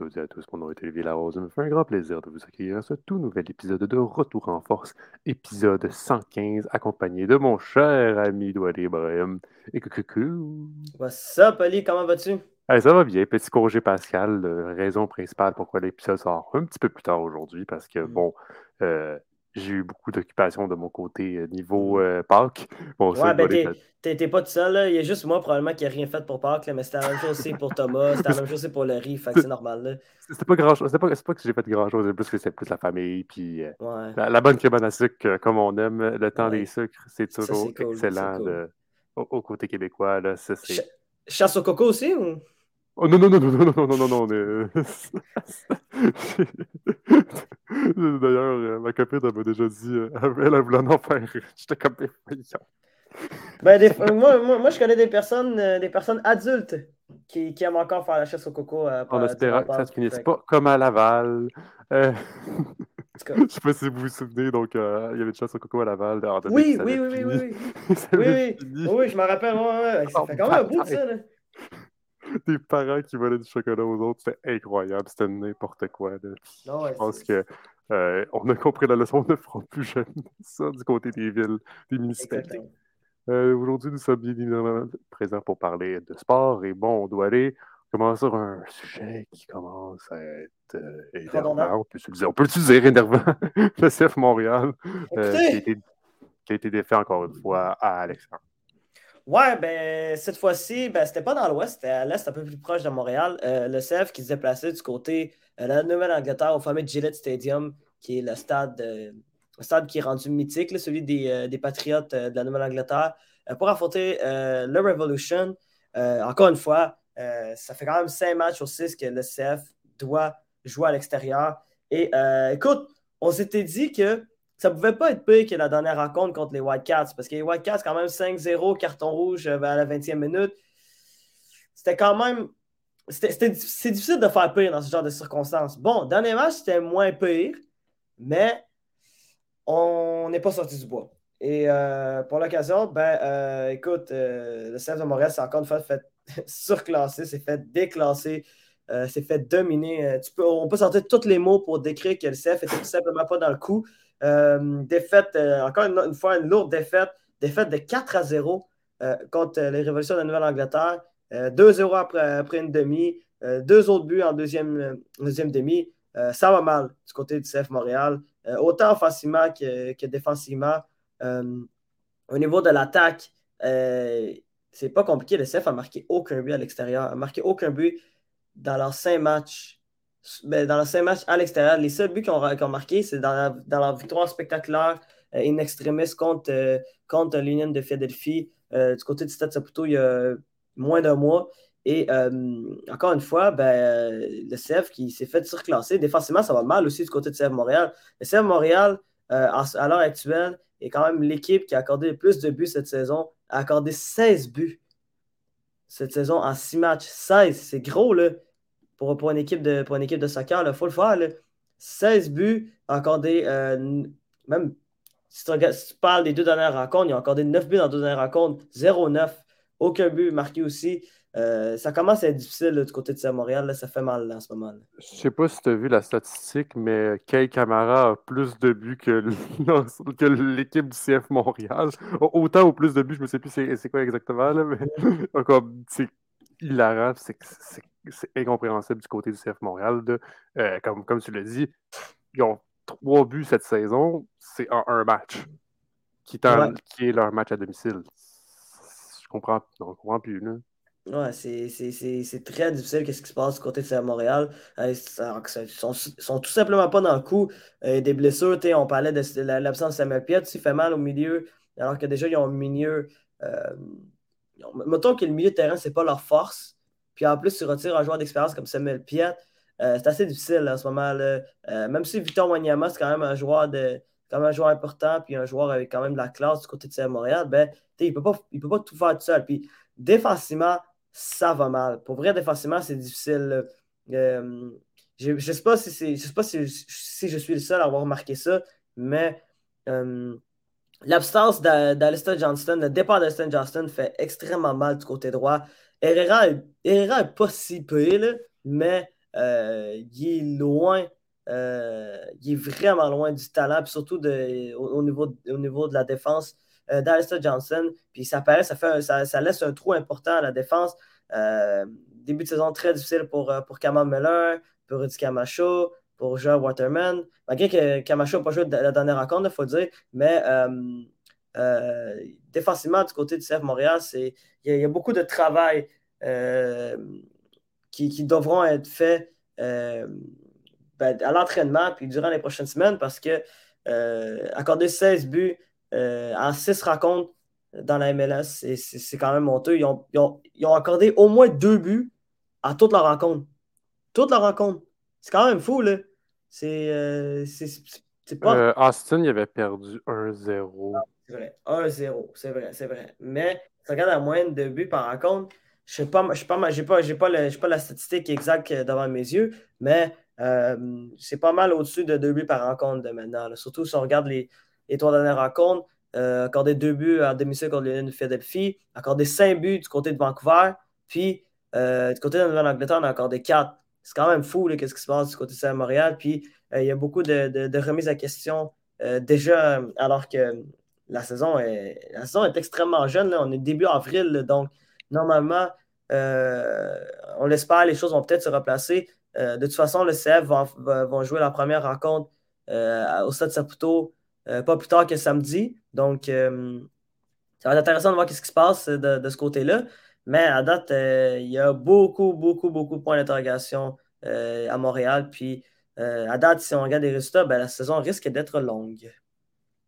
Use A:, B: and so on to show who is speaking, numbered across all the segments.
A: toutes et à tous, mon nom est Olivier Larose. Ça me fait un grand plaisir de vous accueillir à ce tout nouvel épisode de Retour en Force, épisode 115, accompagné de mon cher ami Douali Ibrahim. Et coucou!
B: What's up, Ali? Comment vas-tu?
A: Hey, ça va bien, petit congé Pascal, euh, raison principale pourquoi l'épisode sort un petit peu plus tard aujourd'hui, parce que
B: Mm.
A: bon, euh, j'ai eu beaucoup d'occupations de mon côté euh, niveau euh, Pâques. Bon,
B: Ouais, ben t'es- pas tout seul, là. Il y a juste moi probablement qui a rien fait pour Pâques, là, mais c'était la même chose aussi pour Thomas, c'était la même chose aussi pour Larry, fait que c'est normal, là.
A: C'était pas grand chose. C'est pas, pas que j'ai fait grand chose, c'est plus que c'est plus la famille. Puis euh,
B: Ouais.
A: la, la bonne crème à sucre, comme on aime, le temps
B: Ouais.
A: des sucres, c'est toujours
B: cool,
A: excellent
B: c'est cool.
A: de- au, au côté québécois. Là, ça.
B: Ch- Chasse au coco aussi ou?
A: Oh non, non, non, non, non, non, non, non, non, mais... D'ailleurs, euh, ma copine elle m'a déjà dit, euh, elle, elle voulait en faire. J'étais comme des.
B: Ben, des- moi, moi, moi, je connais des personnes, euh, des personnes adultes qui, qui aiment encore faire la chasse au coco. euh,
A: En espérant que ça se finisse pas comme à Laval. Euh. Je sais pas si vous vous souvenez, donc il y avait une chasse au coco à Laval. en 2000,
B: Oui, oui, oui, oui, oui, oui. Oui, oui, oui, je me rappelle, ouais, ouais, ouais. Ça
A: Oh,
B: fait quand même un bout de ça, là.
A: Des parents qui volaient du chocolat aux autres, c'était incroyable, c'était n'importe quoi. là.
B: Non, ouais,
A: Je pense que euh, on a compris la leçon, on ne fera plus jamais ça du côté des villes, des municipalités. Euh, Aujourd'hui, nous sommes bien évidemment présents pour parler de sport et bon, on doit aller commencer sur un sujet qui commence à être euh, énervant. On peut, dire, on peut dire énervant? Le CF Montréal, euh, qui, a été, qui a été défait encore une fois à Alexandre.
B: Ouais, ben, cette fois-ci, ben, c'était pas dans l'ouest, c'était à l'est, un peu plus proche de Montréal. Euh, le CF qui se déplaçait du côté euh, de la Nouvelle-Angleterre au fameux Gillette Stadium, qui est le stade, euh, le stade qui est rendu mythique, celui des, des Patriotes de la Nouvelle-Angleterre, pour affronter le Revolution. Encore une fois, ça fait quand même cinq matchs sur six que le CF doit jouer à l'extérieur. Et écoute, on s'était dit que ça ne pouvait pas être pire que la dernière rencontre contre les Whitecaps, parce que les Whitecaps, quand même 5-0, carton rouge euh, à la 20e minute. C'était quand même. C'est difficile de faire pire dans ce genre de circonstances. Bon, dernier match, c'était moins pire, mais on n'est pas sorti du bois. Et euh, pour l'occasion, ben, euh, écoute, le CF de Montréal s'est encore une fois fait surclasser, s'est fait déclasser, s'est fait dominer. Tu peux, on peut sortir tous les mots pour décrire que le CF était tout simplement pas dans le coup. Euh, défaite, euh, encore une, une fois, une lourde défaite, défaite de 4 à 0 euh, contre les Révolutions de la Nouvelle-Angleterre. Euh, 2-0 après, après une demi, deux autres buts en deuxième, deuxième demi. Ça va mal du côté du CF Montréal, autant offensivement que, défensivement. Au niveau de l'attaque, c'est pas compliqué. Le CF a marqué aucun but à l'extérieur, a marqué aucun but dans leurs cinq matchs. Ben, dans leurs cinq matchs à l'extérieur. Les seuls buts qu'ils ont, ont marqués, c'est dans, la- dans leur victoire spectaculaire euh, in extremis contre, euh, contre l'Union de Philadelphie. Euh, du côté du Stade Saputo, il y a moins d'un mois. Et encore une fois, ben, le CF qui s'est fait surclasser. Défensivement, ça va mal aussi du côté du CF Montréal. Le CF Montréal, en- à l'heure actuelle, est quand même l'équipe qui a accordé le plus de buts cette saison, a accordé 16 buts cette saison en 6 matchs. 16, c'est gros là, pour, pour, une équipe de, pour une équipe de soccer. Il faut le faire. Là. 16 buts, accordé, euh, n- même si tu, regardes- si tu parles des deux dernières rencontres, ils ont accordé 9 buts dans deux dernières rencontres, 0-9, aucun but marqué aussi. Euh, ça commence à être difficile là, du côté de Saint-Montréal. là. Ça fait mal là, en ce moment.
A: Je sais pas si tu as vu la statistique, mais Kay Camara a plus de buts que l'équipe du CF Montréal. Au- Autant ou plus de buts, je me sais plus c'est c'est quoi exactement, là, mais encore, c'est hilarant, c'est c'est- incompréhensible du côté du CF Montréal. Euh, comme, comme tu l'as dit, ils ont trois buts cette saison, c'est en un match, qui
B: Ouais.
A: qui est leur match à domicile. Je comprends, je comprends plus. Là.
B: Ouais, c'est très difficile qu'est-ce qui se passe du côté de Saint-Montréal. Euh, Ils sont, sont tout simplement pas dans le coup. Euh, des blessures, on parlait de de la- l'absence de Samuel Piet, il fait mal au milieu, alors que déjà, ils ont un milieu. euh, mettons que le milieu de terrain, c'est pas leur force. Puis en plus, tu retires un joueur d'expérience comme Samuel Piet. euh, c'est assez difficile en ce moment. là. Euh, même si Victor Wanyama, c'est quand même un joueur de un joueur important, puis un joueur avec quand même de la classe du côté de Saint-Montréal, ben, il peut pas, peut pas tout faire tout seul. Puis défensivement, ça va mal. Pour vrai, défensivement, c'est difficile. Euh, je ne sais pas, si, je sais pas si, si, je suis le seul à avoir remarqué ça, mais l'absence d'Alistair Johnston, le départ d'Alistair Johnston fait extrêmement mal du côté droit. Herrera n'est pas si peu, mais il est loin euh, il est vraiment loin du talent, puis surtout au, niveau, au niveau de la défense euh, d'Alistair Johnson. Puis ça, paraît, ça, fait, ça, laisse un trou important à la défense. Euh, début de saison très difficile pour, pour Kamal Miller, pour Rudy Camacho, pour Joe Waterman. Malgré que Camacho n'a pas joué la dernière rencontre, il faut dire, mais défensivement, du côté du CF Montréal, il y, a beaucoup de travail qui, qui, devront être faits ben, à l'entraînement puis durant les prochaines semaines parce que euh, accorder 16 buts euh, en 6 rencontres dans la MLS, c'est quand même honteux. Ils ont, ils, ont, accordé au moins deux buts à toute la rencontre. Toute la rencontre. C'est quand même fou, là. C'est euh.
A: Austin, il avait perdu 1-0.
B: C'est vrai. 1-0. C'est vrai, c'est vrai. Mais ça regarde la moyenne de buts par rencontre. Je n'ai pas, pas, pas, pas, pas la statistique exacte devant mes yeux, mais euh, c'est pas mal au-dessus de deux buts par rencontre de maintenant. Surtout si on regarde les, les trois dernières rencontres. Euh, accordé deux buts à domicile contre de Philadelphie, accordé cinq buts du côté de Vancouver, puis euh, du côté de Nouvelle-Angleterre, on a accordé quatre. C'est quand même fou, qu'est-ce qui se passe du côté de Montréal. Puis il y a beaucoup de, remises à question déjà, alors que la saison est, extrêmement jeune. On est début avril, donc normalement, on l'espère, les choses vont peut-être se replacer. Euh, de toute façon, le CF va, jouer la première rencontre euh, au Stade Saputo euh, pas plus tard que samedi. Donc, ça va être intéressant de voir ce qui se passe de, ce côté-là. Mais à date, il y a beaucoup, beaucoup, beaucoup de points d'interrogation à Montréal. Puis à date, si on regarde les résultats, ben, la saison risque d'être longue.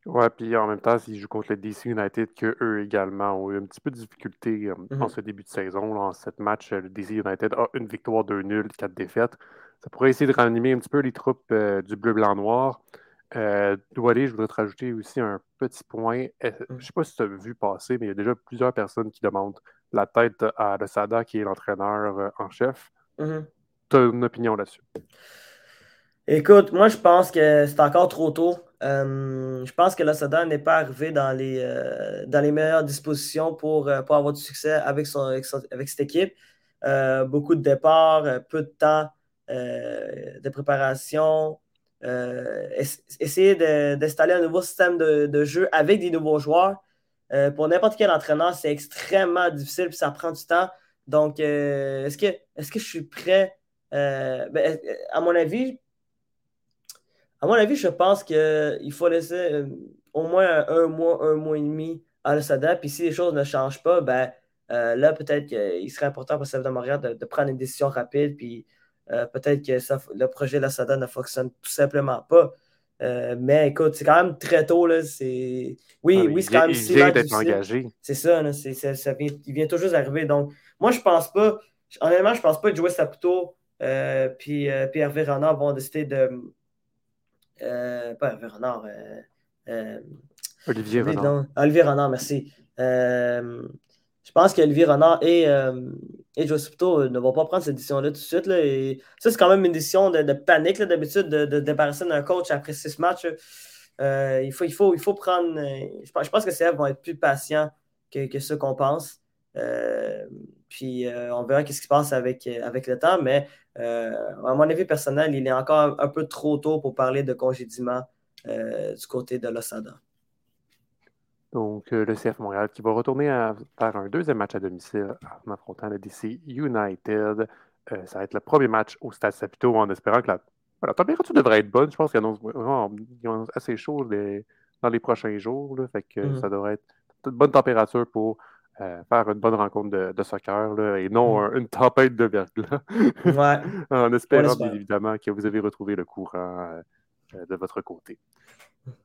A: Ouais, puis en même temps, s'ils jouent contre le DC United, qu'eux également ont eu un petit peu de difficulté euh, en mhm. ce début de saison. en sept matchs, le DC United a une victoire, deux nuls, quatre défaites. Ça pourrait essayer de ranimer un petit peu les troupes euh, du bleu-blanc-noir. Euh, je voudrais te rajouter aussi un petit point. Mhm. Je ne sais pas si tu as vu passer, mais il y a déjà plusieurs personnes qui demandent la tête à Sada, qui est l'entraîneur en chef. Mhm. Tu as une opinion là-dessus?
B: Écoute, moi, je pense que c'est encore trop tôt. Euh, je pense que l'Asada n'est pas arrivé dans les, euh, meilleures dispositions pour, euh, pour avoir du succès avec, cette équipe. beaucoup de départs, peu de temps de préparation. essayer d'installer un nouveau système de, jeu avec des nouveaux joueurs. pour n'importe quel entraîneur, c'est extrêmement difficile et ça prend du temps. Donc, est-ce que, est que je suis prêt? Ben, à mon avis, à mon avis, je pense qu'il faut laisser euh, au moins un mois, un mois et demi à l'Asada. Puis si les choses ne changent pas, ben, euh, là, peut-être qu'il serait important pour le de Montréal de, prendre une décision rapide. Puis euh, peut-être que le projet de l'Asada ne fonctionne tout simplement pas. mais écoute, c'est quand même très tôt. Là, Oui, oui, c'est quand même
A: d'être engagé.
B: C'est ça, ça vient, il vient juste d'arriver. Donc, moi, je pense pas, honnêtement, je pense pas que Joey Saputo puis, puis Hervé Renard vont décider de pas Hervé Renard. Euh, euh,
A: Olivier Renard.
B: Olivier Renard, merci. je pense qu'Olivier Renard et, et ne vont pas prendre cette décision-là tout de suite. Là, et ça, c'est quand même une décision de, panique d'habitude de, de, débarrasser d'un coach après six matchs. il, faut, il, faut, il faut prendre. je, pense, je pense que CF vont être plus patients que, que ce qu'on pense. Puis on verra ce qui se passe avec, avec le temps. Mais euh, à mon avis personnel, il est encore un peu trop tôt pour parler de congédiement euh, du côté de l'Osada.
A: Donc, euh, le CF Montréal qui va retourner à faire un deuxième match à domicile en affrontant le DC United. ça va être le premier match au Stade Saputo en espérant que la, température devrait être bonne. Je pense qu'ils ont assez chaud dans les prochains jours. fait que mm-hmm. ça devrait être une bonne température pour euh, faire une bonne rencontre de, soccer là, et non mm. une tempête de verglas.
B: ouais.
A: en espérant bien évidemment que vous avez retrouvé le courant euh, de votre côté.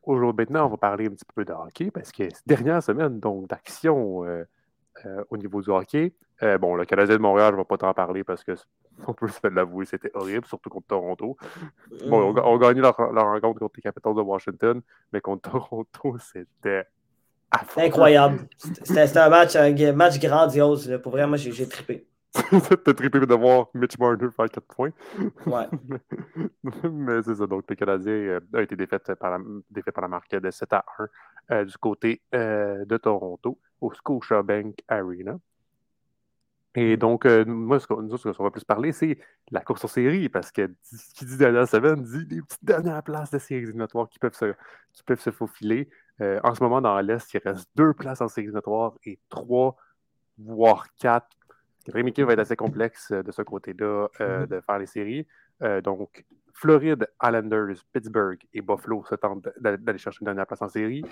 A: Aujourd'hui, maintenant, on va parler un petit peu de hockey parce que dernière semaine donc d'action euh, au niveau du hockey. bon, le Canadien de Montréal, je ne vais pas t'en parler parce que on peut se l'avouer, c'était horrible, surtout contre Toronto. Bon, on, on a gagné leur, leur, rencontre contre les Capitals de Washington, mais contre Toronto, c'était
B: Incroyable. C'était un match, un match grandiose. Pour vrai, moi, j'ai trippé.
A: T'as trippé de voir Mitch Marner faire 4 points.
B: Ouais.
A: Mais c'est ça. Donc, le Canadien euh, a été défait par la, défait par la marque de 7 à 1 euh, du côté euh, de Toronto au Scotiabank Arena. Et donc, euh, moi, ce qu'on nous, ce qu'on va plus parler, c'est la course en série, parce que ce qui dit dernière semaine dit les petites dernières places de séries éliminatoires qui peuvent se, qui peuvent se faufiler. Euh, en ce moment, dans l'Est, il reste deux places en séries éliminatoires et trois, voire quatre. Équipe va être assez complexe euh, de ce côté-là euh,
B: Mhm.
A: de faire les séries. Donc, Floride, Islanders, Pittsburgh et Buffalo se tentent d'a- d'aller chercher une dernière place en série.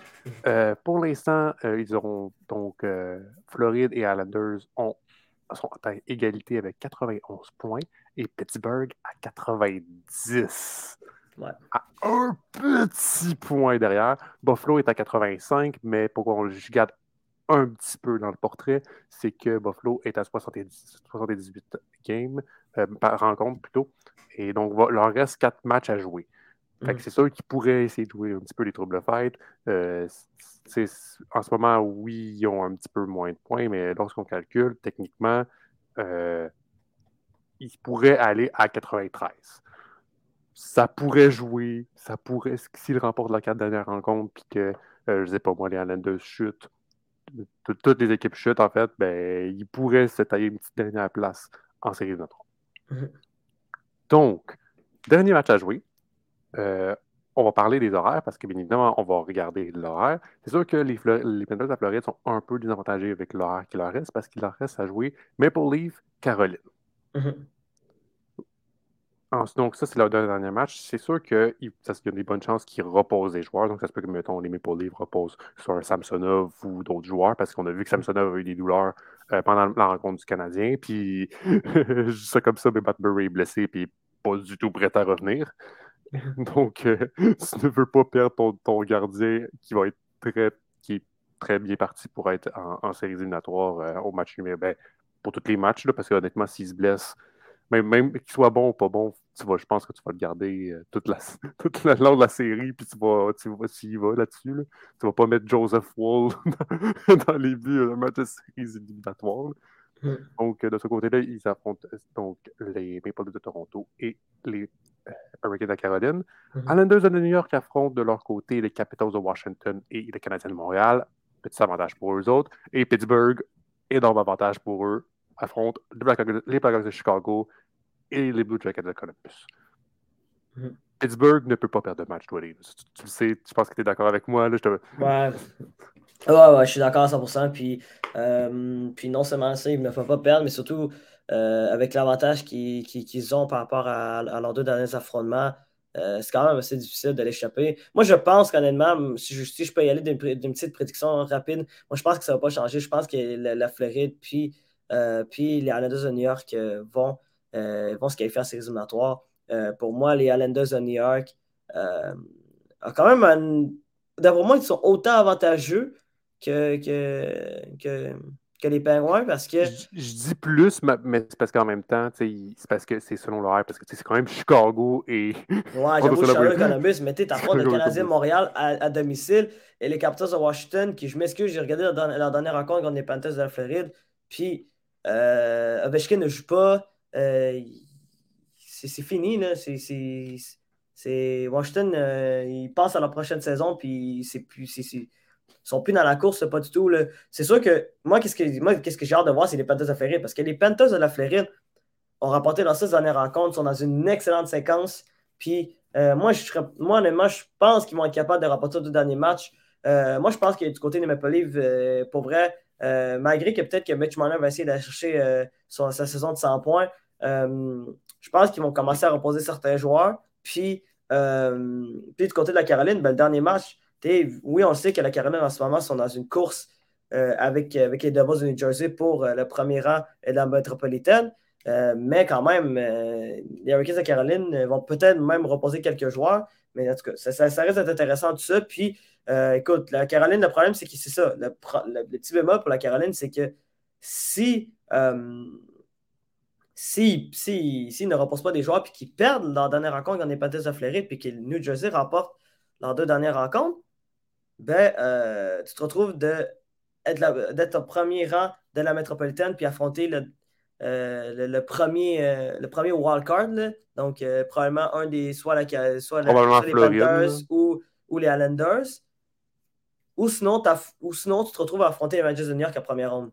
A: Euh, pour l'instant, euh, ils auront donc euh, Floride et Islanders ont, sont à égalité avec 91 points et Pittsburgh à 90.
B: Ouais.
A: À un petit point derrière. Buffalo est à 85, mais pour qu'on je garde un petit peu dans le portrait, c'est que Buffalo est à 70 78 games euh, par rencontre plutôt. Et donc, va- leur reste quatre matchs à jouer. Fait que
B: Mhm.
A: c'est sûr qu'ils pourraient essayer de jouer un petit peu les troubles fêtes. Euh, en ce moment, oui, ils ont un petit peu moins de points, mais lorsqu'on calcule, techniquement, euh, ils pourraient aller à 93. Ça pourrait jouer, ça pourrait, s'ils remportent la quatre dernières rencontres, puis que, euh, je sais pas moi, les Islanders chutent, tout- toutes les équipes chutent, en fait, ben, ils pourraient se tailler une petite dernière place en série de notre.
B: Mhm.
A: Donc, dernier match à jouer. Euh, on va parler des horaires parce que, bien évidemment, on va regarder l'horaire. C'est sûr que les, les Panthers à Floride sont un peu désavantagés avec l'horaire qui leur reste parce qu'il leur reste à jouer Maple Leaf, Caroline.
B: Mhm.
A: Ensuite, donc, ça, c'est leur dernier match. C'est sûr qu'il y a des bonnes chances qu'ils reposent les joueurs. Donc, ça se peut que, mettons, les Maple Leafs reposent sur un Samsonov ou d'autres joueurs parce qu'on a vu que Samsonov a eu des douleurs euh, pendant la rencontre du Canadien. Puis, ça comme ça, mais Matt Murray est blessé puis pas du tout prêt à revenir. Donc, euh, tu ne veux pas perdre ton, gardien qui va être très, qui est très bien parti pour être en, en séries éliminatoires euh, au match numéro. Ben, pour tous les matchs, là, parce que honnêtement, s'il se blesse, même, même qu'il soit bon ou pas bon, tu vas, je pense que tu vas le garder euh, toute la, toute la long de la série, puis tu vas, tu vas, vas là-dessus. Là. Tu vas pas mettre Joseph Wall dans, dans les buts d'un match de séries éliminatoires.
B: Mhm.
A: Donc, de ce côté-là, ils affrontent donc les Maple Leafs de Toronto et les euh, Hurricanes de Caroline. Islanders de New York affrontent de leur côté les Capitals de Washington et les Canadiens de Montréal. Petit avantage pour eux autres. Et Pittsburgh, énorme avantage pour eux, affrontent les Blackhawks de Chicago et les Blue Jackets de Columbus.
B: Mhm.
A: Pittsburgh ne peut pas perdre de match, toi. Tu, tu le sais, je pense que tu es d'accord avec moi. Là, je te...
B: Ouais. Ouais, ouais, je suis d'accord à 100%. Puis, euh, puis non seulement ça, ils ne peuvent pas perdre, mais surtout euh, avec l'avantage qu'ils ont par rapport à, à leurs deux derniers affrontements, euh, c'est quand même assez difficile de l'échapper. Moi, je pense qu'honnêtement, si je, si je peux y aller d'une petite prédiction rapide, moi, je pense que ça ne va pas changer. Je pense que la, Floride puis, puis les Islanders de New York vont, vont se qualifier en séries éliminatoires. Pour moi, les Islanders de New York ont quand même un. D'après moi, ils sont autant avantageux que, que, que, que les Penguins parce que.
A: Je, je dis plus, mais, c'est parce qu'en même temps, c'est parce que c'est selon l'horaire, parce que c'est quand même Chicago et.
B: Ouais, j'avoue, Charlotte. Columbus, mais tu t'affrontes le. Canadien Montréal à, à domicile et les Capitals de Washington, qui, je m'excuse, j'ai regardé leur, dernière- leur dernière rencontre contre les Panthers de la Floride, puis euh, Ovechkin ne joue pas. euh, c'est fini, là. C'est- Washington, euh, ils passent à la prochaine saison, puis c'est plus. Ils sont plus dans la course, pas du tout. C'est sûr que moi, qu'est-ce que, que j'ai hâte de voir, c'est les Panthers de la Floride. Parce que les Panthers de la Floride ont remporté leurs six dernières rencontres, sont dans une excellente séquence. Puis euh, moi, je moi, honnêtement, je pense qu'ils vont être capables de remporter deux derniers matchs. Euh, moi, je pense que du côté des Maple Leafs, euh, pour vrai, malgré que peut-être que Mitch Marner va essayer d'aller chercher sa saison de 100 points, je pense qu'ils vont commencer à reposer certains joueurs. Puis, puis du côté de la Caroline, ben, le dernier match, oui, on sait que la Caroline en ce moment sont dans une course euh, avec, avec les Devils de New Jersey pour euh, le premier rang de la métropolitaine. Euh, mais quand même, les Hurricanes de Caroline vont peut-être même reposer quelques joueurs. Mais en tout cas, ça, ça- intéressant tout ça. Puis, écoute, la Caroline, le problème, c'est que c'est ça. Le, petit bémol pour la Caroline, c'est que si, euh, si, si, s'ils ne reposent pas des joueurs puis qu'ils perdent leur dernière rencontre Panthers de Floride puis que le New Jersey remporte leurs deux dernières rencontres, ben, euh, tu te retrouves de, d'être au premier rang de la métropolitaine puis affronter le, le, premier, le premier wildcard. Donc, probablement un des soit, la, soit,
A: les
B: Panthers ou, ou les Islanders. Ou sinon, ou sinon, tu te retrouves à affronter les Rangers de New York à première ronde.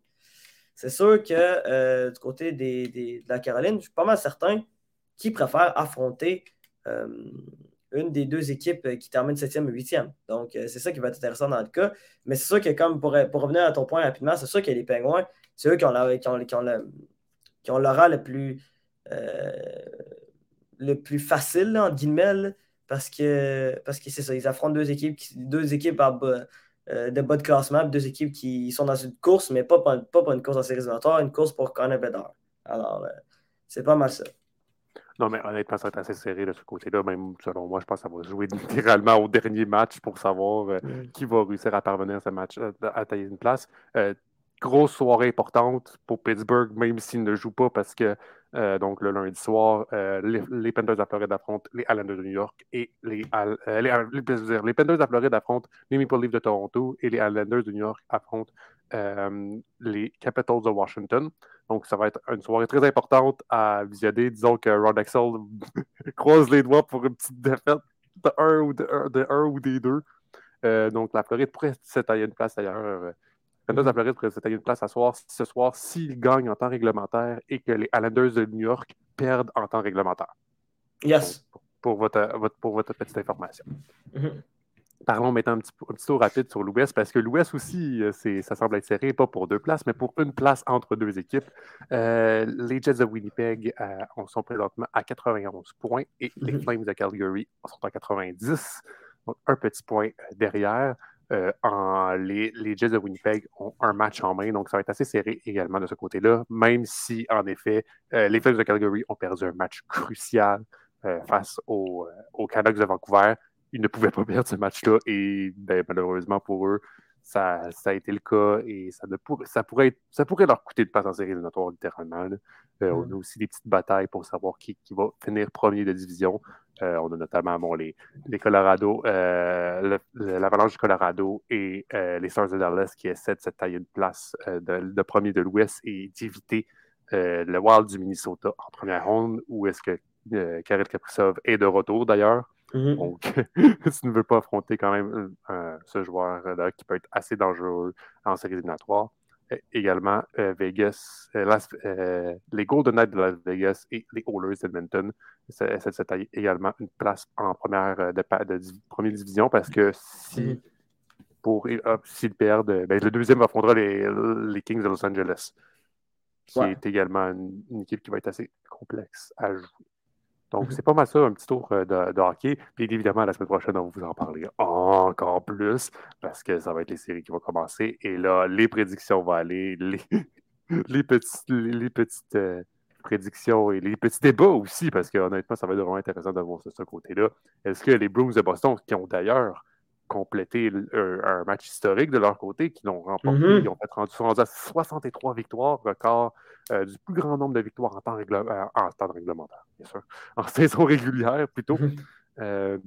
B: C'est sûr que euh, du côté des, de la Caroline, je suis pas mal certain qu'ils préfèrent affronter euh, une des deux équipes qui termine 7e ou 8e. Donc, euh, c'est ça qui va être intéressant dans le cas. Mais c'est sûr que, comme pour, pour, revenir à ton point rapidement, c'est sûr que les Pingouins, c'est eux qui ont, qui ont, qui ont, le, qui ont le plus, le plus facile, en guillemets, parce que parce c'est ça, ils affrontent deux équipes, deux équipes euh, de bas de classement, deux équipes qui sont dans une course, mais pas, pas, pas une course en séries éliminatoires, une course pour Connor Bedard. Alors, euh, c'est pas mal ça.
A: Non, mais honnêtement, ça va être assez serré de ce côté-là. Même selon moi, je pense que ça va jouer littéralement au dernier match pour savoir euh, qui va réussir à parvenir à ce match, à tailler une place grosse soirée importante pour Pittsburgh, même s'ils ne jouent pas parce que euh, donc le lundi soir, euh, les, Panthers de Floride affrontent les Islanders de New York et les, euh, les, les, Panthers de Floride affrontent les Maple Leafs de Toronto et les Islanders de New York affrontent les Capitals de Washington. Donc ça va être une soirée très importante à visionner. Disons que Rod Axel croise les doigts pour une petite défaite de un ou, de, un ou des deux. donc la Floride pourrait s'étaler une place d'ailleurs Panthers de Floride pourraient une place à soir, ce soir s'ils gagnent en temps réglementaire et que les Islanders de New York perdent en temps réglementaire.
B: Yes.
A: pour, votre, pour votre petite information.
B: Mm-hmm.
A: Parlons maintenant un petit, un petit, tour rapide sur l'Ouest, parce que l'Ouest aussi, euh, ça semble être serré, pas pour deux places, mais pour une place entre deux équipes. Euh, les Jets de Winnipeg euh, sont présentement à 91 points et les mm-hmm. Flames de Calgary sont à 90, donc un petit point derrière. Euh, en, les, Jets de Winnipeg ont un match en main, donc ça va être assez serré également de ce côté-là, même si, en effet, les Flames de Calgary ont perdu un match crucial face aux, Canucks de Vancouver. Ils ne pouvaient pas perdre ce match-là et ben, malheureusement pour eux, ça, a été le cas et ça, ça, pourrait, ça pourrait leur coûter de passer en série éliminatoire littéralement. On a aussi des petites batailles pour savoir qui, qui va finir premier de division. Euh, on a notamment bon, les, les Colorado, euh, l'Avalanche du Colorado et euh, les Stars de Dallas qui essaient de se tailler une place de, premier de l'Ouest et d'éviter le Wild du Minnesota en première ronde, où est-ce que Karel Kaprizov est de retour d'ailleurs.
B: Mm-hmm.
A: Donc, tu ne veux pas affronter quand même ce joueur-là qui peut être assez dangereux en série éliminatoire également Vegas, les Golden Knights de Las Vegas et les Oilers d'Edmonton ça taille également une place en première, euh, de, première division parce que si mhm. pour s'ils perdent, ben, le deuxième affrontera les, les, Kings de Los Angeles, qui est également une, équipe qui va être assez complexe à jouer. Donc, mhm. c'est pas mal ça, un petit tour euh, de, hockey. Puis évidemment, la semaine prochaine, on va vous en parler encore plus parce que ça va être les séries qui vont commencer. Et là, les prédictions vont aller, les, les petites, les, petites euh, prédictions et les petits débats aussi, parce que honnêtement, ça va être vraiment intéressant de voir ce, côté-là. Est-ce que les Bruins de Boston, qui ont d'ailleurs complété un, match historique de leur côté, qui l'ont remporté, mm-hmm. ils ont fait rendu, sont rendus à 63 victoires, record euh, du plus grand nombre de victoires en temps, euh, en temps réglementaire, bien sûr, en saison régulière plutôt. Mm-hmm. Euh,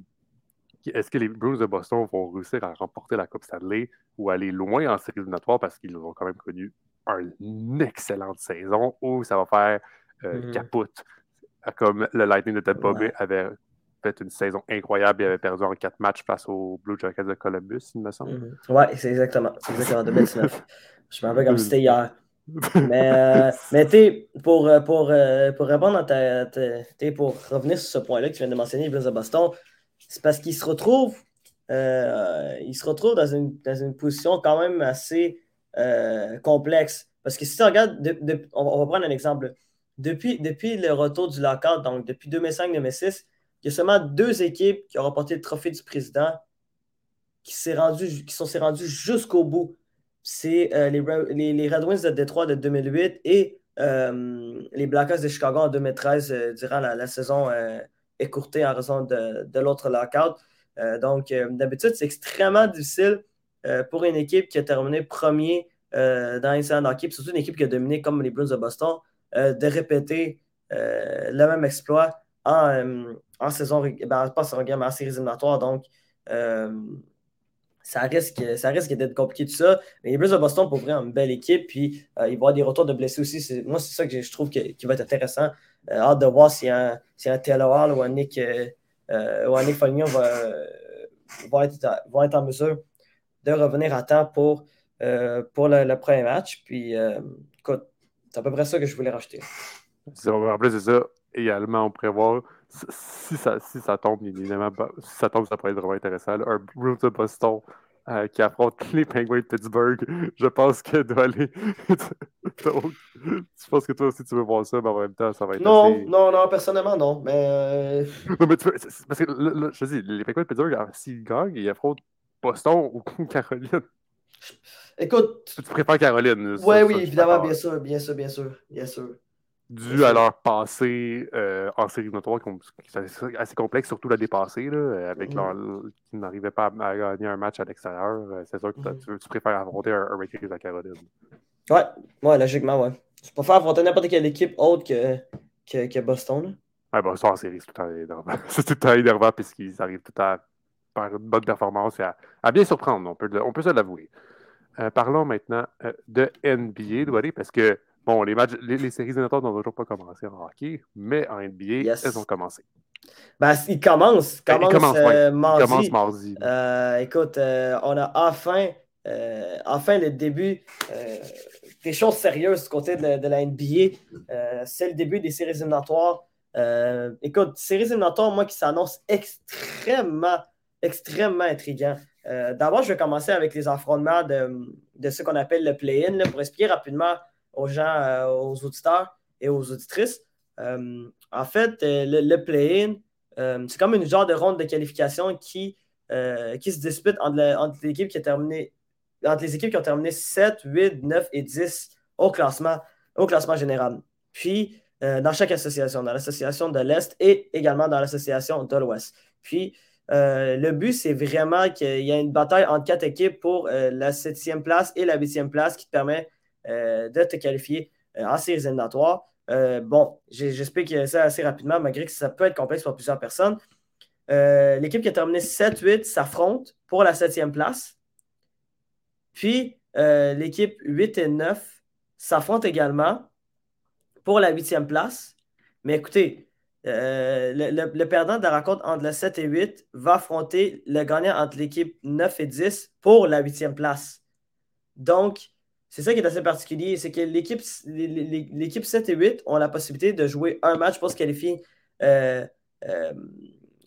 A: est-ce que les Bruins de Boston vont réussir à remporter la Coupe Stanley ou aller loin en série éliminatoire parce qu'ils ont quand même connu une excellente saison où ça va faire euh, mm-hmm. capote? Comme le Lightning de Tampa Bay avait fait une saison incroyable et avait perdu en quatre matchs face aux Blue Jackets de Columbus, il me semble.
B: Mm-hmm. Ouais, c'est exactement. C'est exactement 2019. Je me rappelle comme c'était hier. Mais euh, mais tu pour, euh, pour, pour répondre à ta, pour revenir sur ce point-là que tu viens de mentionner, Blues de c'est parce qu'ils se retrouvent se dans une, dans une position quand même assez complexe. Parce que si tu regardes, on, va prendre un exemple depuis, depuis le retour du lockout, donc depuis 2005-2006, il y a seulement deux équipes qui ont remporté le trophée du président qui, rendu, qui sont rendus jusqu'au bout. C'est euh, les, les, Red Wings de Détroit de 2008 et euh, les Blackhawks de Chicago en 2013 euh, durant la, saison écourtée en raison de, l'autre lockout. donc, d'habitude, c'est extrêmement difficile pour une équipe qui a terminé premier dans les séries d'hockey, surtout une équipe qui a dominé comme les Blues de Boston, de répéter le même exploit en, en saison, ben, pas en, en séries éliminatoires. Donc, ça risque, ça risque d'être compliqué tout ça. Mais les Blues de Boston pour ouvrir une belle équipe, puis il va y avoir des retours de blessés aussi. Moi, c'est ça que je trouve qui va être intéressant. hâte de voir si un, si un Taylor Hall ou un Nick, ou un Nick Foligno va, être, être en mesure de revenir à temps pour, pour le, premier match. Puis, écoute, c'est à peu près ça que je voulais rajouter.
A: En plus, c'est ça. Également, on prévoit si ça, si ça tombe, évidemment, si ça tombe, ça pourrait être vraiment intéressant. Un Bruce de Boston euh, qui affronte les Penguins de Pittsburgh, je pense que doit aller. je pense que toi aussi tu veux voir ça, mais en même temps, ça va être.
B: Non, assez... non, non, personnellement, non. Mais. Euh,
A: non, mais tu parce que là, je te dis, les Penguins de Pittsburgh, ah, s'ils gagnent, ils affrontent Boston ou Caroline.
B: Écoute.
A: Tu préfères Caroline.
B: Oui, oui, évidemment, bien sûr, bien sûr, bien sûr, bien sûr
A: dû à leur passé euh, en série notoire, qui est assez complexe, surtout la dépasser, là, avec mm -hmm. qui n'arrivait pas à, gagner un match à l'extérieur. Euh, c'est sûr que mm -hmm. tu, préfères affronter un, un Raiders à Caroline.
B: Ouais, ouais, logiquement, ouais. Tu préfères affronter n'importe quelle équipe autre que, que, que Boston. Là.
A: Ouais, Boston en série, c'est tout le temps énervant. c'est tout le temps énervant puisqu'ils arrivent tout à faire une bonne performance et à, à bien surprendre, on peut, on peut se l'avouer. Euh, parlons maintenant euh, de NBA, Douaré, parce que Bon, les, matchs, les, séries éliminatoires n'ont toujours pas commencé en hockey, mais en NBA, elles ont commencé.
B: Ben, ils commencent. Ils commencent, euh, mardi.
A: Ils commencent mardi.
B: Euh, écoute, euh, on a enfin, enfin le début des choses sérieuses du côté de, la NBA. C'est le début des séries éliminatoires. écoute, séries éliminatoires, moi, qui s'annoncent extrêmement, extrêmement intriguant. D'abord, je vais commencer avec les affrontements de, de ce qu'on appelle le play-in, pour expliquer rapidement aux gens, euh, aux auditeurs et aux auditrices. Euh, en fait, euh, le, play-in, c'est comme une genre de ronde de qualification qui, qui se dispute entre, qui a terminé, entre les équipes qui ont terminé 7, 8, 9 et 10 au classement, au classement général. Puis, dans chaque association, dans l'association de l'Est et également dans l'association de l'Ouest. Puis, le but, c'est vraiment qu'il y a une bataille entre quatre équipes pour la septième place et la huitième place qui te permet euh, de te qualifier euh, en séries éliminatoires. Euh, bon, j'explique ça assez rapidement, malgré que ça peut être complexe pour plusieurs personnes. L'équipe qui a terminé 7-8 s'affronte pour la septième place. Puis l'équipe 8 et 9 s'affrontent également pour la huitième place. Mais écoutez, le, perdant de la rencontre entre le 7 et 8 va affronter le gagnant entre l'équipe 9 et 10 pour la huitième place. Donc, c'est ça qui est assez particulier, c'est que l'équipe, l'équipe 7 et 8 ont la possibilité de jouer un match pour se qualifier, euh, euh,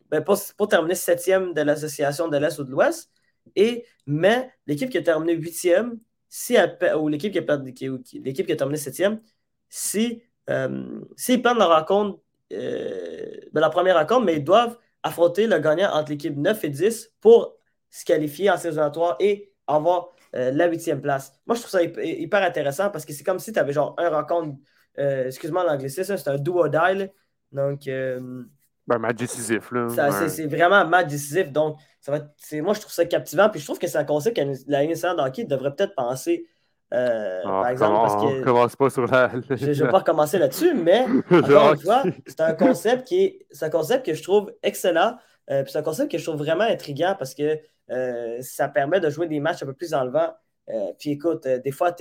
B: ben, pour, terminer septième de l'association de l'Est ou de l'Ouest. Et, mais l'équipe qui a terminé huitième, si ou l'équipe qui, qui, l'équipe qui a terminé septième, si, euh, s'ils perdent la rencontre, ben, la première rencontre, mais ils doivent affronter le gagnant entre l'équipe 9 et 10 pour se qualifier en saison et avoir euh, la huitième place. Moi, je trouve ça hyper intéressant parce que c'est comme si tu avais genre un rencontre, euh, excuse-moi l'anglicisme, c'est un duo dial. Donc. Euh,
A: ben, match décisif, là.
B: C'est vraiment un match décisif. Donc, ça va moi, je trouve ça captivant. Puis je trouve que c'est un concept que la nationale d'hockey devrait peut-être penser. Ah, par exemple, parce que.
A: commence pas sur la.
B: je ne vais pas recommencer là-dessus, mais encore une fois, c'est un concept qui est. C'est un concept que je trouve excellent. puis c'est un concept que je trouve vraiment intriguant parce que euh, ça permet de jouer des matchs un peu plus enlevants. Euh, puis écoute, euh, des fois,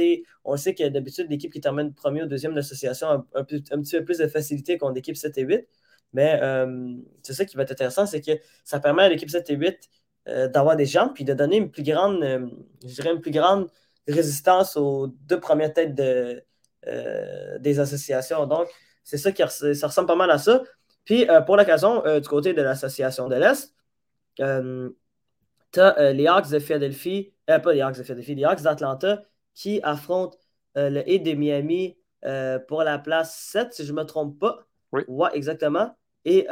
B: on sait que d'habitude, l'équipe qui termine premier ou deuxième d'association a un, petit peu plus de facilité contre l'équipe 7 et 8. Mais c'est ça qui va être intéressant, c'est que ça permet à l'équipe 7 et 8 d'avoir des jambes puis de donner une plus grande, je dirais une plus grande résistance aux deux premières têtes de, des associations. Donc, c'est ça qui ressemble pas mal à ça. Puis pour l'occasion, du côté de l'association de l'Est, tu as euh, les Hawks de Philadelphie, euh, pas les Hawks de Philadelphie, les Hawks d'Atlanta qui affrontent euh, le Heat de Miami pour la place 7, si je ne me trompe pas.
A: Oui.
B: Ouais, exactement. Et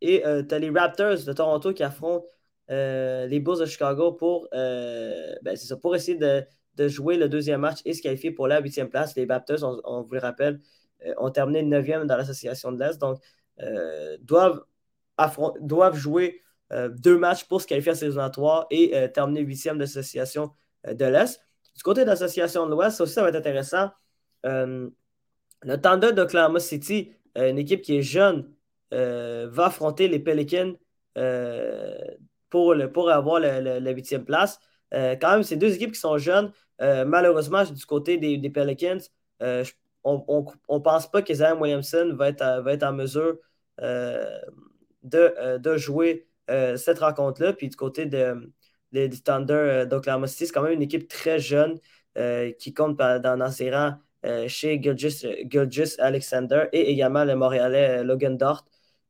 B: et tu as les Raptors de Toronto qui affrontent les Bulls de Chicago pour, ben, ça, pour essayer de, jouer le deuxième match et se qualifier pour la huitième place. Les Raptors, on, vous le rappelle, ont terminé 9e dans l'association de l'Est, donc doivent, doivent jouer deux matchs pour se qualifier à ces éliminatoires et euh, terminer huitième d'association euh, de l'Est. Du côté de l'association de l'Ouest, ça aussi, ça va être intéressant. le Thunder d'Oklahoma City, une équipe qui est jeune, va affronter les Pelicans pour, le, pour avoir la huitième place. quand même, c'est deux équipes qui sont jeunes. malheureusement, du côté des, Pelicans, on ne pense pas que Zion Williamson va être, va être en mesure de, de, jouer cette rencontre-là. Puis du côté de, des Thunder d'Oklahoma City, c'est quand même une équipe très jeune qui compte dans, ses rangs euh, chez Gilgis, Alexander et également le Montréalais euh, Logan Dort.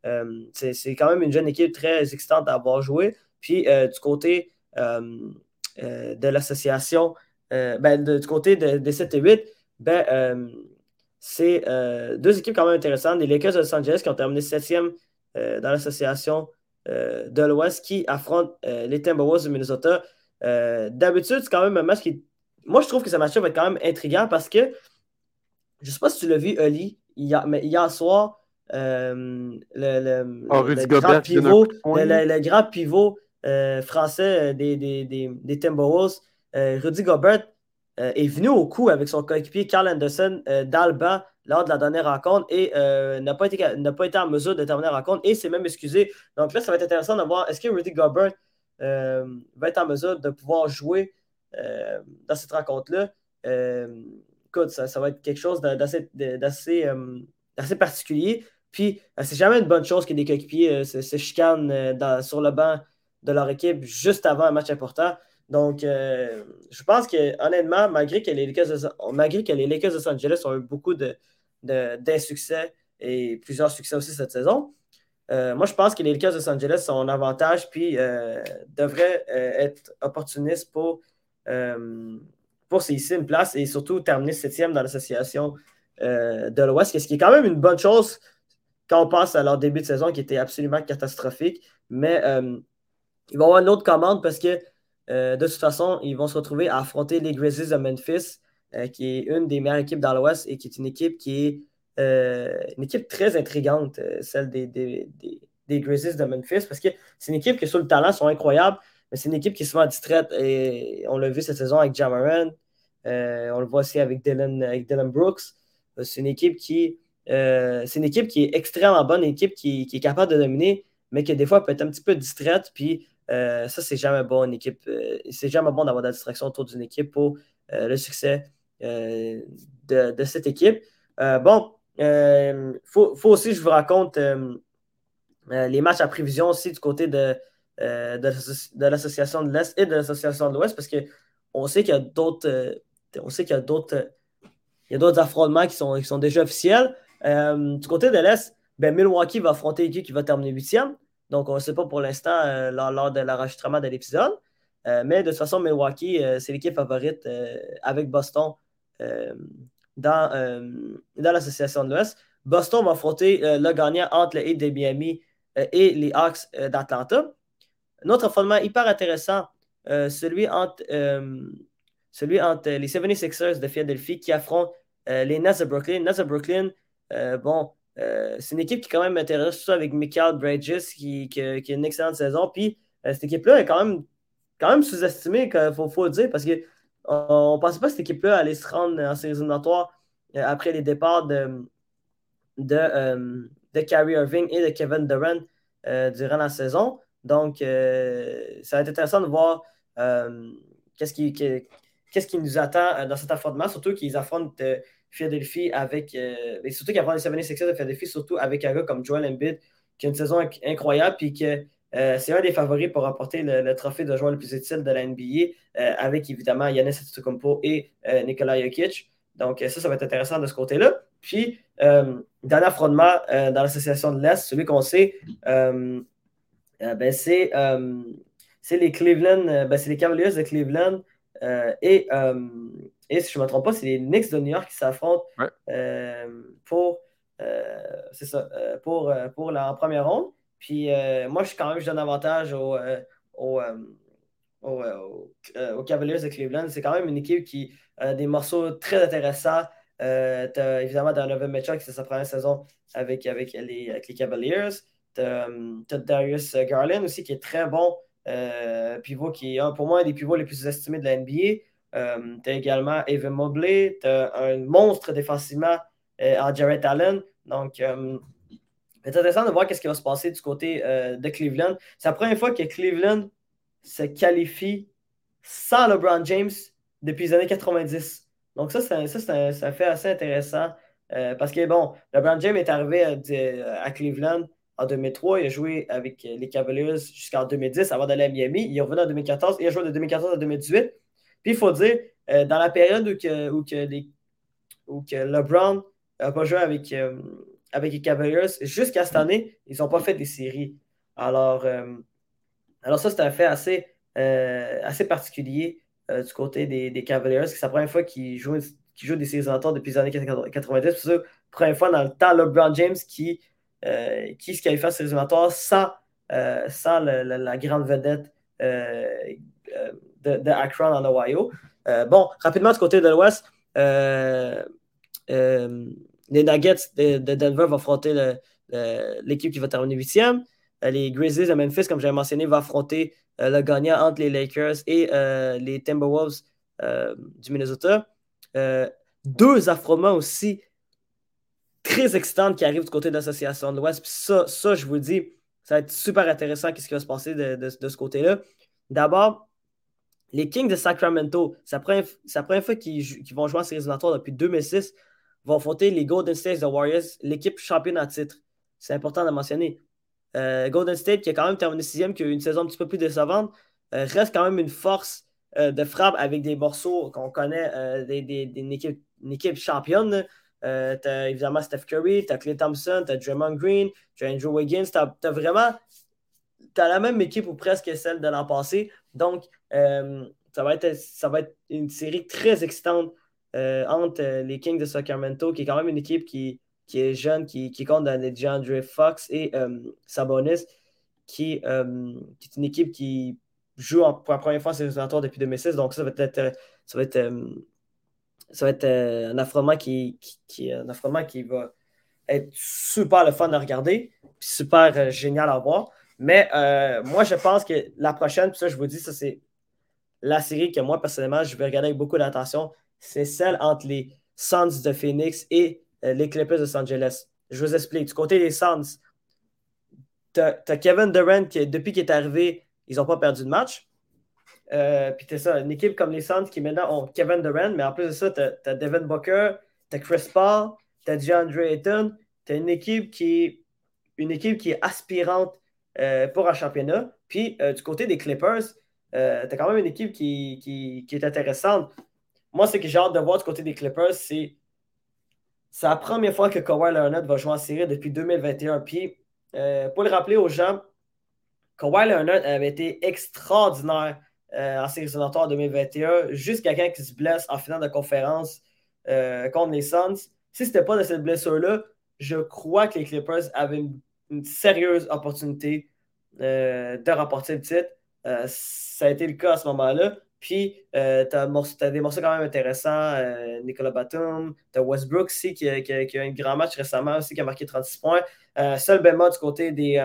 B: Euh, c'est quand même une jeune équipe très excitante à avoir joué. Puis du côté de l'association, ben, du côté de, 7 et 8, ben, c'est deux équipes quand même intéressantes. Les Lakers de Los Angeles qui ont terminé 7e dans l'association de l'Ouest qui affrontent les Timberwolves de Minnesota. D'habitude, c'est quand même un match qui. Moi, je trouve que ce match va être quand même intriguant parce que je ne sais pas si tu l'as vu, Oli, hier, mais hier soir, euh, le,
A: oh, grand
B: pivot, le, grand pivot euh, français euh, des, des, des, des Timberwolves, Rudy Gobert, est venu au coup avec son coéquipier Carl Anderson d'Alba lors de la dernière rencontre et n'a pas, été, pas été en mesure de terminer la rencontre et s'est même excusé. Donc là, ça va être intéressant de voir est-ce que Rudy Gobert va être en mesure de pouvoir jouer dans cette rencontre-là? Ça, va être quelque chose d'assez euh, assez particulier. Puis, euh, c'est jamais une bonne chose que des coéquipiers euh, se, chicanent sur le banc de leur équipe juste avant un match important. Donc, je pense que, honnêtement, malgré que les Lakers de, malgré que les Lakers de Los Angeles ont eu beaucoup d'insuccès de, et plusieurs succès aussi cette saison, moi, je pense que les Lakers de Los Angeles sont en avantage puis devraient être opportunistes pour pour une place et surtout terminer septième dans l'association euh, de l'Ouest, ce qui est quand même une bonne chose quand on pense à leur début de saison qui était absolument catastrophique. Mais euh, ils vont avoir une autre commande parce que euh, de toute façon, ils vont se retrouver à affronter les Grizzlies de Memphis, qui est une des meilleures équipes dans l'Ouest et qui est une équipe qui est une équipe très intrigante, celle des, des, des, Grizzlies de Memphis, parce que c'est une équipe qui, sur le talent, sont incroyables, mais c'est une équipe qui est souvent distraite et on l'a vu cette saison avec Jamaran. Euh, on le voit aussi avec Dylan, avec Dylan Brooks. Euh, c'est une équipe qui euh, c'est une équipe qui est extrêmement bonne, une équipe qui, est capable de dominer, mais qui des fois peut être un petit peu distraite. Puis ça, c'est jamais bon, une équipe. c'est jamais bon d'avoir de la distraction autour d'une équipe pour le succès de, cette équipe. bon, il faut, aussi que je vous raconte les matchs à prévision aussi du côté de, euh, de l'association de l'Est et de l'association de l'Ouest parce qu'on sait qu'il y a d'autres euh, on sait qu'il y a d'autres affrontements qui sont, qui sont déjà officiels. Euh, du côté de l'Est, ben, Milwaukee va affronter l'équipe qui va terminer huitième. Donc, on ne sait pas pour l'instant lors, de l'enregistrement de l'épisode. mais de toute façon, Milwaukee, c'est l'équipe favorite avec Boston dans, dans l'association de l'Ouest. Boston va affronter le gagnant entre le Heat de Miami et les Hawks d'Atlanta. Un autre affrontement hyper intéressant, euh, celui, entre, euh, les 76ers de Philadelphie qui affrontent euh, les Nets de Brooklyn. Nets de Brooklyn, bon, c'est une équipe qui quand même intéresse surtout avec Michael Bridges qui, qui, a une excellente saison. Puis cette équipe-là est quand même, quand même sous-estimée, il faut, le dire, parce qu'on ne pensait pas que cette équipe-là allait se rendre en séries éliminatoires après les départs de, de, de Kyrie Irving et de Kevin Durant durant la saison. Donc, euh, ça va être intéressant de voir euh, qu'est-ce qui, qu'est-ce qui nous attend euh, dans cet affrontement, surtout qu'ils affrontent Philadelphie avec. et surtout qu'ils affrontent les 76 de Philadelphie, surtout avec un gars comme Joel Embiid, qui a une saison incroyable, puis que c'est un des favoris pour remporter le, trophée de joueur le plus utile de la NBA, avec évidemment Yannis Antetokounmpo et Nikola Jokic. Donc, ça, ça va être intéressant de ce côté-là. Puis, dernier affrontement dans l'association de l'Est, celui qu'on sait, euh, ben, euh, c'est les Cleveland, euh, ben, c'est les Cavaliers de Cleveland et, et, si je ne me trompe pas, c'est les Knicks de New York qui s'affrontent pour, c'est ça, pour, pour la première ronde. Puis moi, je suis quand même, je donne avantage aux, aux, Cavaliers de Cleveland. C'est quand même une équipe qui a des morceaux très intéressants. as, évidemment, Donovan Mitchell qui c'est sa première saison avec, avec, les, Cavaliers. Tu as, Darius Garland aussi, qui est très bon euh, pivot, qui est pour moi un des pivots les plus estimés de la NBA. Euh, tu as également Evan Mobley, tu as un monstre défensivement euh, en Jarrett Allen. Donc, C'est intéressant de voir ce qui va se passer du côté de Cleveland. C'est la première fois que Cleveland se qualifie sans LeBron James depuis les années 90. Donc ça, ça, ça, fait assez intéressant parce que, bon, LeBron James est arrivé à Cleveland en 2003. Il a joué avec les Cavaliers jusqu'en 2010 avant d'aller à Miami. Il est revenu en 2014. Il a joué de 2014 à 2018. Puis il faut dire, euh, dans la période où, que, où, que LeBron n'a pas joué avec, euh, avec les Cavaliers, jusqu'à cette année, ils n'ont pas fait des séries. Alors, euh, alors ça, c'est un fait assez, assez particulier du côté des, des Cavaliers. C'est la première fois qu'ils jouent, des séries en depuis les années 90. C'est la première fois dans le temps, LeBron James qui euh, qui se qualifie à ces éliminatoires sans, euh, sans la grande vedette euh, de, de, Akron en Ohio. bon, rapidement du côté de l'Ouest, les Nuggets de, Denver vont affronter l'équipe qui va terminer huitième. Les Grizzlies de Memphis, comme j'avais mentionné, vont affronter le gagnant entre les Lakers et les Timberwolves du Minnesota. deux affrontements aussi très excitante qui arrive du côté de l'association de l'Ouest. ça, ça, je vous dis, ça va être super intéressant ce qui va se passer de, ce côté-là. D'abord, les Kings de Sacramento, c'est la première, fois qu'ils vont jouer en séries éliminatoires depuis 2006, vont affronter les Golden State Warriors, l'équipe championne à titre. C'est important de mentionner. Euh, Golden State, qui a quand même terminé sixième, qui a eu une saison un petit peu plus décevante, euh, reste quand même une force euh, de frappe avec des morceaux qu'on connaît, des, une, équipe, une, équipe, championne. T'as évidemment Steph Curry, t'as Clay Thompson, t'as Draymond Green, t'as Andrew Wiggins. T'as as vraiment t'as la même équipe ou presque celle de l'an passé. Donc, ça, va être, ça va être une série très excitante entre les Kings de Sacramento, qui est quand même une équipe qui, qui est jeune, qui, qui compte dans les DeAndre Fox et Sabonis, qui, qui, est une équipe qui joue pour la première fois en série depuis 2006. Donc, ça va être, ça va être ça va être euh, un affrontement qui, qui, un affrontement qui va être super le fun à regarder, super euh, génial à voir. Mais euh, moi, je pense que la prochaine, puis ça, je vous dis, ça, c'est la série que moi, personnellement, je vais regarder avec beaucoup d'attention. C'est celle entre les Suns de Phoenix et les Clippers de Los Angeles. Je vous explique. Du côté des Suns, tu as, Kevin Durant qui, depuis qu'il est arrivé, ils n'ont pas perdu de match. Euh, puis t'as ça, une équipe comme les Suns qui maintenant ont Kevin Durant, mais en plus de ça, t'as as Devin Booker, t'as Chris Paul, t'as DeAndre Ayton, t'as une équipe qui une équipe qui est aspirante euh, pour un championnat. Puis euh, du côté des Clippers, t'as quand même une équipe qui, qui, est intéressante. Moi, ce que j'ai hâte de voir du côté des Clippers, c'est c'est la première fois que Kawhi Leonard va jouer en série depuis 2021. Puis pour le rappeler aux gens, Kawhi Leonard avait été extraordinaire euh, en séries éliminatoires 2021, juste quelqu'un qui se blesse en finale de conférence euh, contre les Suns. Si ce n'était pas de cette blessure-là, je crois que les Clippers avaient une, sérieuse opportunité euh, de remporter le titre. ça a été le cas à ce moment-là. Puis, tu as, des morceaux quand même intéressants. Nicolas Batum, tu as Westbrook aussi qui a, eu un grand match récemment aussi, qui a marqué 36 points. seul bémol du côté des,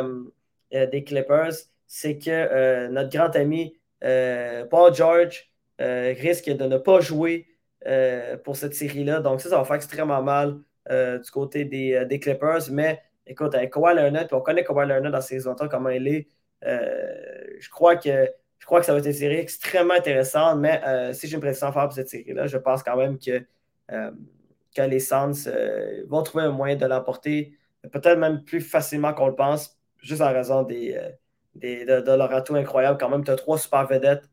B: des Clippers, c'est que notre grand ami euh, Paul George euh, risque de ne pas jouer euh, pour cette série-là. Donc, ça, ça va faire extrêmement mal du côté des, Clippers. Mais écoute, avec Kawhi Leonard, on connaît Kawhi Leonard dans ses temps, comment il est. je, crois que, je crois que ça va être une série extrêmement intéressante. Mais si j'ai une prédiction à faire pour cette série-là, je pense quand même que, que les Suns vont trouver un moyen de l'emporter, peut-être même plus facilement qu'on le pense, juste en raison des, de, leur atout incroyable. Quand même, tu as trois super vedettes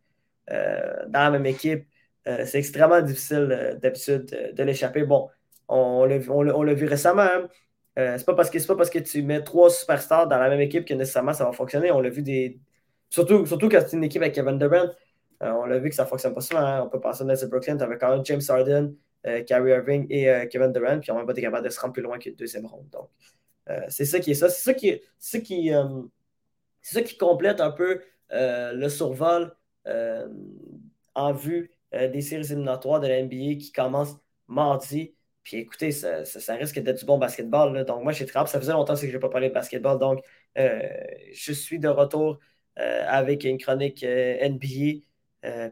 B: euh, dans la même équipe. Euh, c'est extrêmement difficile euh, d'habitude de l'échapper. Bon, on, l'a vu récemment. Hein. c'est pas parce que pas parce que tu mets trois superstars dans la même équipe que nécessairement ça va fonctionner. On l'a vu des. Surtout, surtout quand c'est une équipe avec Kevin Durant. on l'a vu que ça ne fonctionne pas souvent. Hein. On peut penser à Nelson Brooklyn, tu avais quand même James Harden, Kyrie Irving et Kevin Durant, puis on n'a pas été capable de se rendre plus loin que deuxième round. Donc, c'est ça qui est ça. C'est ça qui, c'est qui, ça qui complète un peu euh, le survol euh, en vue euh, des séries éliminatoires de la NBA qui commencent mardi. Puis écoutez, ça, risque d'être du bon basketball. Donc moi, très hâte. Ça faisait longtemps que je n'ai pas parlé de basketball. Donc je suis de retour avec une chronique NBA.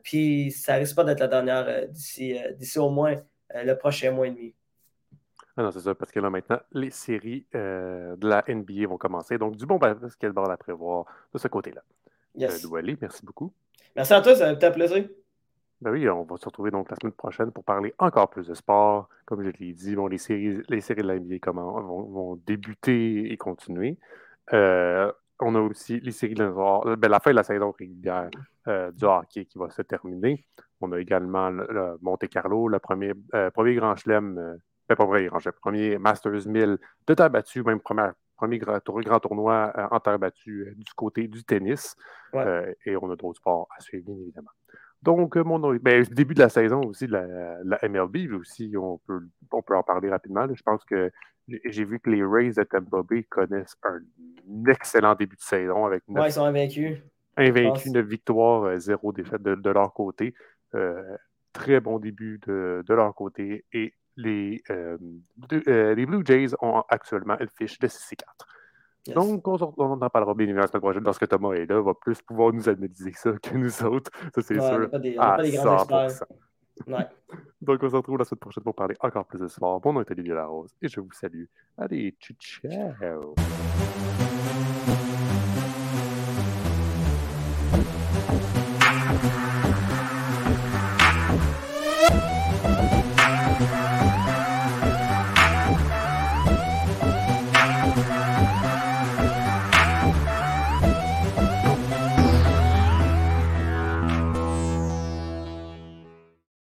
B: puis ça risque pas d'être la dernière d'ici au moins le prochain mois et demi.
A: Ah non, c'est ça, parce que là, maintenant, les séries euh, de la NBA vont commencer. Donc, du bon basketball à prévoir de ce côté-là.
B: Yes.
A: Euh, Douali, merci beaucoup.
B: Merci à toi, ça a été un plaisir.
A: Ben oui, on va se retrouver donc la semaine prochaine pour parler encore plus de sport. Comme je l'ai dit, bon, les, séries, les séries de la NBA comment, vont, vont débuter et continuer. Euh, on a aussi les séries de la, ben, la fin de la saison régulière euh, du hockey qui va se terminer. On a également le, le Monte Carlo, le premier, euh, premier grand chelem, euh, ben, pas premier grand chelem, premier Masters 1000 de terre battue, même première, premier grand, grand tournoi euh, en terre battue euh, du côté du tennis.
B: Ouais.
A: Euh, et on a d'autres sports à suivre, bien évidemment. Donc, euh, mon ben, début de la saison aussi, la, la MLB aussi, on peut, on peut en parler rapidement. là. Je pense que j'ai vu que les Rays de Tampa Bay connaissent un excellent début de saison avec neuf
B: Ouais, ils sont invaincus.
A: invaincus,
B: pense.
A: 9 victoires, euh, zéro défaite de, de leur côté. Euh, très bon début de, de leur côté. Et les, euh, euh, les Blue Jays ont actuellement une fiche de 6 4.
B: Yes.
A: Donc, on, on en parlera bien la semaine prochaine lorsque Thomas est là, va plus pouvoir nous analyser ça que nous autres. Ça, c'est
B: Ouais, on n'est
A: sûr.
B: pas des, on pas des grands
A: 100%.
B: experts. Ouais.
A: Donc, on se retrouve la semaine prochaine pour parler encore plus de sport. Mon nom est Olivier Larose et je vous salue. Allez, ciao!